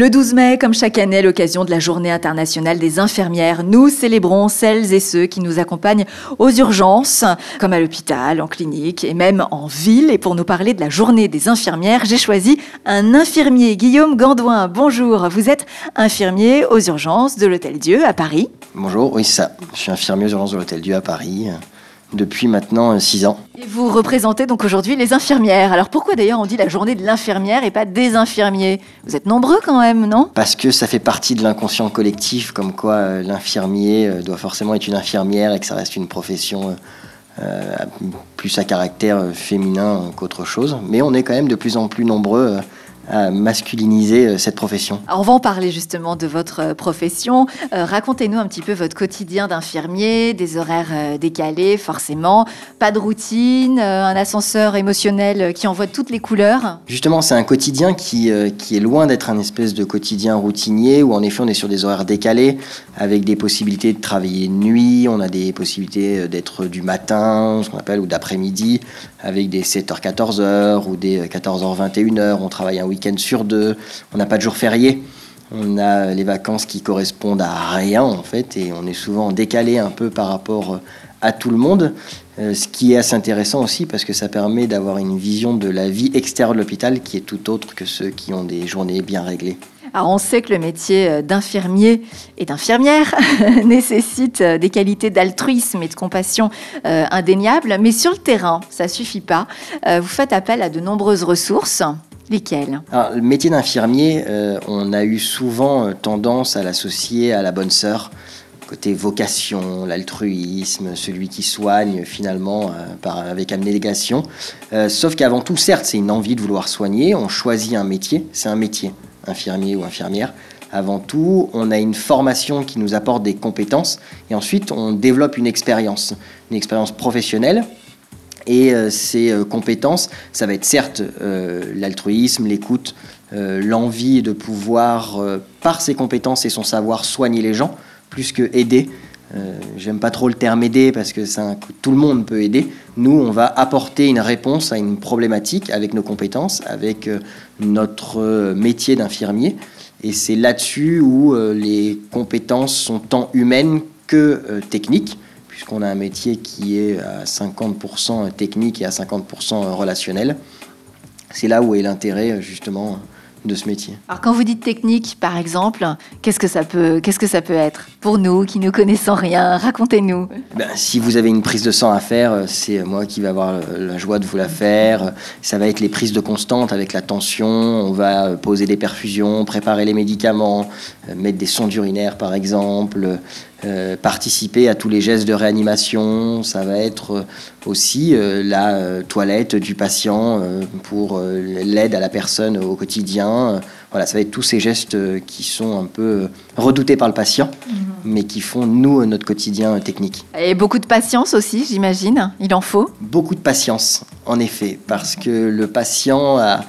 Le 12 mai, comme chaque année, l'occasion de la Journée internationale des infirmières, nous célébrons celles et ceux qui nous accompagnent aux urgences, comme à l'hôpital, en clinique et même en ville. Et pour nous parler de la Journée des infirmières, j'ai choisi un infirmier, Guillaume Gandouin. Bonjour, vous êtes infirmier aux urgences de l'Hôtel Dieu à Paris. Bonjour, oui ça. Je suis infirmier aux urgences de l'Hôtel Dieu à Paris depuis maintenant 6 ans. Et vous représentez donc aujourd'hui les infirmières. Alors pourquoi d'ailleurs on dit la journée de l'infirmière et pas des infirmiers? Vous êtes nombreux quand même, non? Parce que ça fait partie de l'inconscient collectif, comme quoi euh, l'infirmier euh, doit forcément être une infirmière et que ça reste une profession euh, plus à caractère féminin qu'autre chose. Mais on est quand même de plus en plus nombreux à masculiniser euh, cette profession. on va en parler justement de votre euh, profession. Euh, racontez-nous un petit peu votre quotidien d'infirmier, des horaires décalés forcément, pas de routine, un ascenseur émotionnel qui envoie toutes les couleurs. Justement, c'est un quotidien qui, qui est loin d'être un espèce de quotidien routinier où en effet on est sur des horaires décalés avec des possibilités de travailler de nuit, on a des possibilités d'être du matin, ce qu'on appelle, ou d'après-midi, avec des 7h-14h ou des 14h-21h, on travaille un week-end on n'a pas de jour férié. On a les vacances qui correspondent à rien en fait et on est souvent décalé un peu par rapport euh, à tout le monde, euh, ce qui est assez intéressant aussi parce que ça permet d'avoir une vision de la vie extérieure de l'hôpital qui est tout autre que ceux qui ont des journées bien réglées. Alors on sait que le métier euh, d'infirmier et d'infirmière nécessite des qualités d'altruisme et de compassion indéniables, mais sur le terrain, ça suffit pas. vous faites appel à de nombreuses ressources. Lesquels? Le métier d'infirmier, euh, on a eu souvent euh, tendance à l'associer à la bonne sœur, côté vocation, l'altruisme, celui qui soigne finalement euh, par, avec abnégation. sauf qu'avant tout, certes, c'est une envie de vouloir soigner, on choisit un métier, c'est un métier, infirmier ou infirmière. Avant tout, on a une formation qui nous apporte des compétences. Et ensuite on développe une expérience, une expérience professionnelle et euh, ces euh, compétences, ça va être certes euh, l'altruisme, l'écoute, l'envie de pouvoir, par ses compétences et son savoir, soigner les gens, plus que aider. J'aime pas trop le terme aider parce que tout le monde peut aider. Nous, on va apporter une réponse à une problématique avec nos compétences, avec notre métier d'infirmier. Et c'est là-dessus où les compétences sont tant humaines que techniques puisqu'on a un métier qui est à 50% technique et à 50% relationnel. C'est là où est l'intérêt justement de ce métier. Alors quand vous dites technique, par exemple, qu'est-ce que ça peut, qu'est-ce que ça peut être pour nous qui ne connaissons rien? Racontez-nous. Ben, si vous avez une prise de sang à faire, c'est moi qui vais avoir la joie de vous la faire. Ça va être les prises de constante avec la tension. On va poser des perfusions, préparer les médicaments, mettre des sondes urinaires par exemple, euh, participer à tous les gestes de réanimation. Ça va être euh, aussi euh, la toilette du patient pour l'aide à la personne au quotidien. Voilà, ça va être tous ces gestes qui sont un peu redoutés par le patient, mhm. mais qui font, nous, notre quotidien technique. Et beaucoup de patience aussi, j'imagine. Il en faut Beaucoup de patience, en effet, parce que le patient a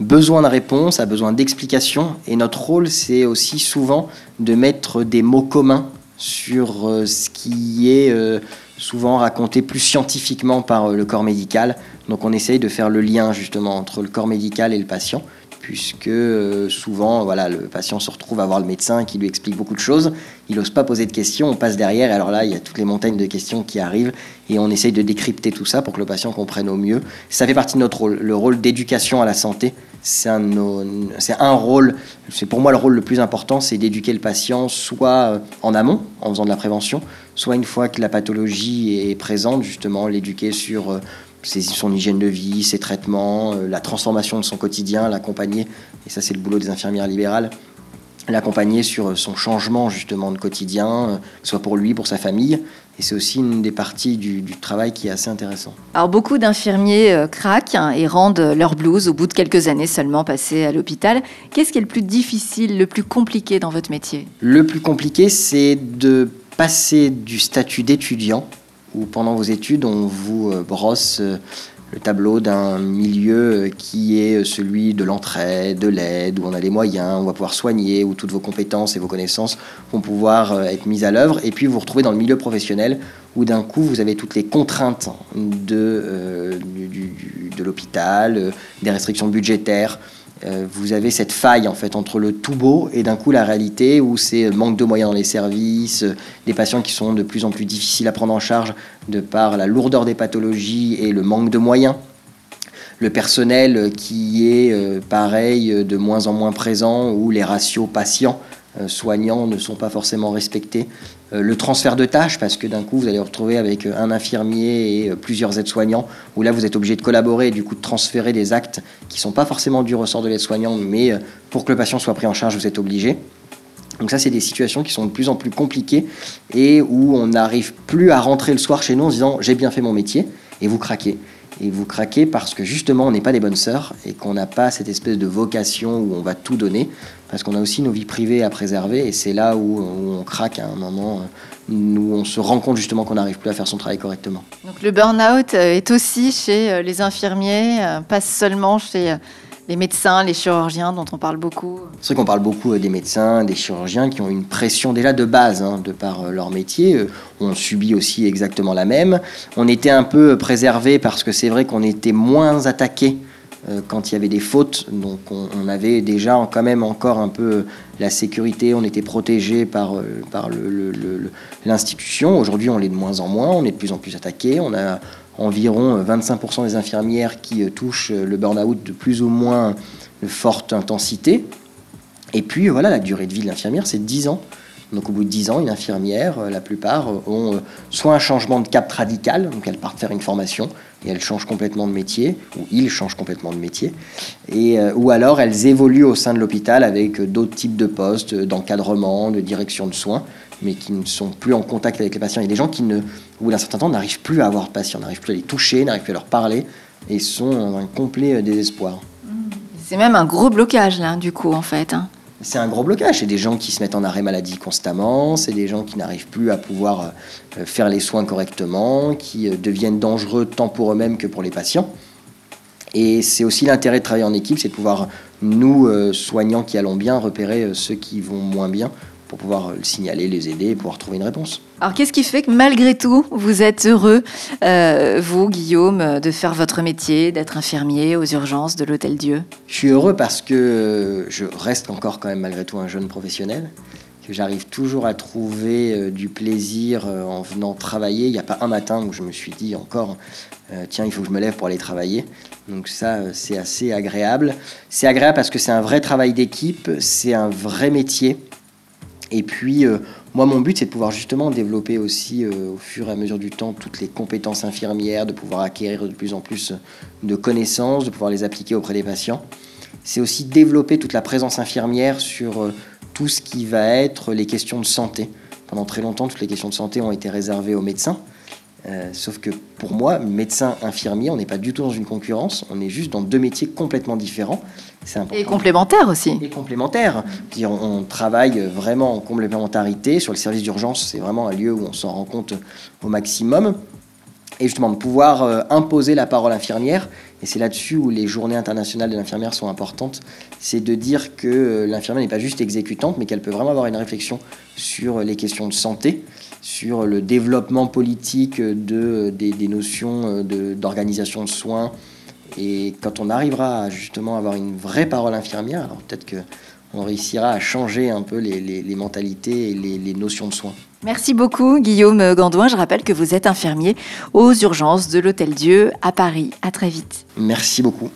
besoin de réponses, a besoin d'explications, et notre rôle, c'est aussi souvent de mettre des mots communs sur euh, ce qui est euh, souvent raconté plus scientifiquement par euh, le corps médical. Donc on essaye de faire le lien justement entre le corps médical et le patient puisque euh, souvent, voilà, le patient se retrouve à voir le médecin qui lui explique beaucoup de choses. Il n'ose pas poser de questions, on passe derrière, alors là, il y a toutes les montagnes de questions qui arrivent, et on essaye de décrypter tout ça pour que le patient comprenne au mieux. Ça fait partie de notre rôle, le rôle d'éducation à la santé. C'est un, un rôle, c'est pour moi le rôle le plus important, c'est d'éduquer le patient soit euh, en amont, en faisant de la prévention, soit une fois que la pathologie est présente, justement, l'éduquer sur euh, son hygiène de vie, ses traitements, euh, la transformation de son quotidien, l'accompagner, et ça c'est le boulot des infirmières libérales, l'accompagner sur son changement justement de quotidien, euh, soit pour lui, pour sa famille. Et c'est aussi une des parties du, travail qui est assez intéressant. Alors beaucoup d'infirmiers euh, craquent hein, et rendent leur blouse au bout de quelques années seulement passées à l'hôpital. Qu'est-ce qui est le plus difficile, le plus compliqué dans votre métier? Le plus compliqué, c'est de passer du statut d'étudiant où pendant vos études, on vous euh, brosse euh, le tableau d'un milieu euh, qui est celui de l'entraide, de l'aide, où on a les moyens, on va pouvoir soigner, où toutes vos compétences et vos connaissances vont pouvoir être mises à l'œuvre, et puis vous vous retrouvez dans le milieu professionnel, où d'un coup vous avez toutes les contraintes de, de l'hôpital, des restrictions budgétaires, euh, vous avez cette faille en fait entre le tout beau et d'un coup la réalité où c'est manque de moyens dans les services, des patients qui sont de plus en plus difficiles à prendre en charge de par la lourdeur des pathologies et le manque de moyens. Le personnel qui est euh, pareil de moins en moins présent où les ratios patients euh, soignants ne sont pas forcément respectés. Euh, le transfert de tâches, parce que d'un coup, vous allez vous retrouver avec euh, un infirmier et plusieurs aides-soignants, où là, vous êtes obligé de collaborer et du coup de transférer des actes qui ne sont pas forcément du ressort de l'aide-soignant, mais pour que le patient soit pris en charge, vous êtes obligé. Donc ça, c'est des situations qui sont de plus en plus compliquées et où on n'arrive plus à rentrer le soir chez nous en disant j'ai bien fait mon métier et vous craquez. Et vous craquez parce que justement, on n'est pas des bonnes sœurs et qu'on n'a pas cette espèce de vocation où on va tout donner, parce qu'on a aussi nos vies privées à préserver. Et c'est là où, on craque à un moment, où on se rend compte justement qu'on n'arrive plus à faire son travail correctement. Donc le burn-out euh, est aussi chez euh, les infirmiers, euh, pas seulement chez les médecins, les chirurgiens dont on parle beaucoup C'est vrai qu'on parle beaucoup des médecins, des chirurgiens qui ont une pression déjà de base hein, de par leur métier. On subit aussi exactement la même. On était un peu préservé parce que c'est vrai qu'on était moins attaqué quand il y avait des fautes. Donc on, avait déjà quand même encore un peu la sécurité, on était protégé par, par l'institution. Aujourd'hui, on l'est de moins en moins, on est de plus en plus attaqué. On a environ 25% des infirmières qui euh, touchent euh, le burn-out de plus ou moins forte intensité. Et puis voilà, la durée de vie de l'infirmière, c'est 10 ans. Donc au bout de 10 ans, une infirmière, euh, la plupart, ont soit un changement de cap radical, donc elles partent faire une formation et elles changent complètement de métier, ou ils changent complètement de métier, et, ou alors elles évoluent au sein de l'hôpital avec d'autres types de postes, d'encadrement, de direction de soins, mais qui ne sont plus en contact avec les patients. Il y a des gens qui, ne, au d'un certain temps, n'arrivent plus à avoir de patients, n'arrivent plus à les toucher, n'arrivent plus à leur parler, et sont dans un complet euh, désespoir. C'est même un gros blocage, là, du coup, en fait. Hein. C'est un gros blocage. C'est des gens qui se mettent en arrêt maladie constamment, c'est des gens qui n'arrivent plus à pouvoir euh, faire les soins correctement, qui euh, deviennent dangereux tant pour eux-mêmes que pour les patients. Et c'est aussi l'intérêt de travailler en équipe, c'est de pouvoir, nous, soignants qui allons bien, repérer ceux qui vont moins bien pour pouvoir le signaler, les aider pouvoir trouver une réponse. Alors qu'est-ce qui fait que malgré tout, vous êtes heureux, euh, vous Guillaume, de faire votre métier, d'être infirmier aux urgences de l'Hôtel Dieu? Je suis heureux parce que je reste encore quand même malgré tout un jeune professionnel, que j'arrive toujours à trouver euh, du plaisir euh, en venant travailler. Il n'y a pas un matin où je me suis dit encore, tiens, il faut que je me lève pour aller travailler. Donc ça, c'est assez agréable. C'est agréable parce que c'est un vrai travail d'équipe, c'est un vrai métier. Et puis, euh, moi, mon but, c'est de pouvoir justement développer aussi, euh, au fur et à mesure du temps, toutes les compétences infirmières, de pouvoir acquérir de plus en plus de connaissances, de pouvoir les appliquer auprès des patients. C'est aussi développer toute la présence infirmière sur euh, tout ce qui va être les questions de santé. Pendant très longtemps, toutes les questions de santé ont été réservées aux médecins. Sauf que pour moi, médecin, infirmier, on n'est pas du tout dans une concurrence, on est juste dans deux métiers complètement différents. Et complémentaire aussi. Et complémentaire. On, on, travaille vraiment en complémentarité. Sur le service d'urgence, c'est vraiment un lieu où on s'en rend compte au maximum. Et justement, de pouvoir euh, imposer la parole infirmière, et c'est là-dessus où les journées internationales de l'infirmière sont importantes, c'est de dire que euh, l'infirmière n'est pas juste exécutante, mais qu'elle peut vraiment avoir une réflexion sur les questions de santé, sur le développement politique de, des, des notions d'organisation de soins, et quand on arrivera à justement avoir une vraie parole infirmière, alors peut-être qu'on réussira à changer un peu les, mentalités et les, les, notions de soins. Merci beaucoup Guillaume Gandouin. Je rappelle que vous êtes infirmier aux urgences de l'Hôtel Dieu à Paris. À très vite. Merci beaucoup.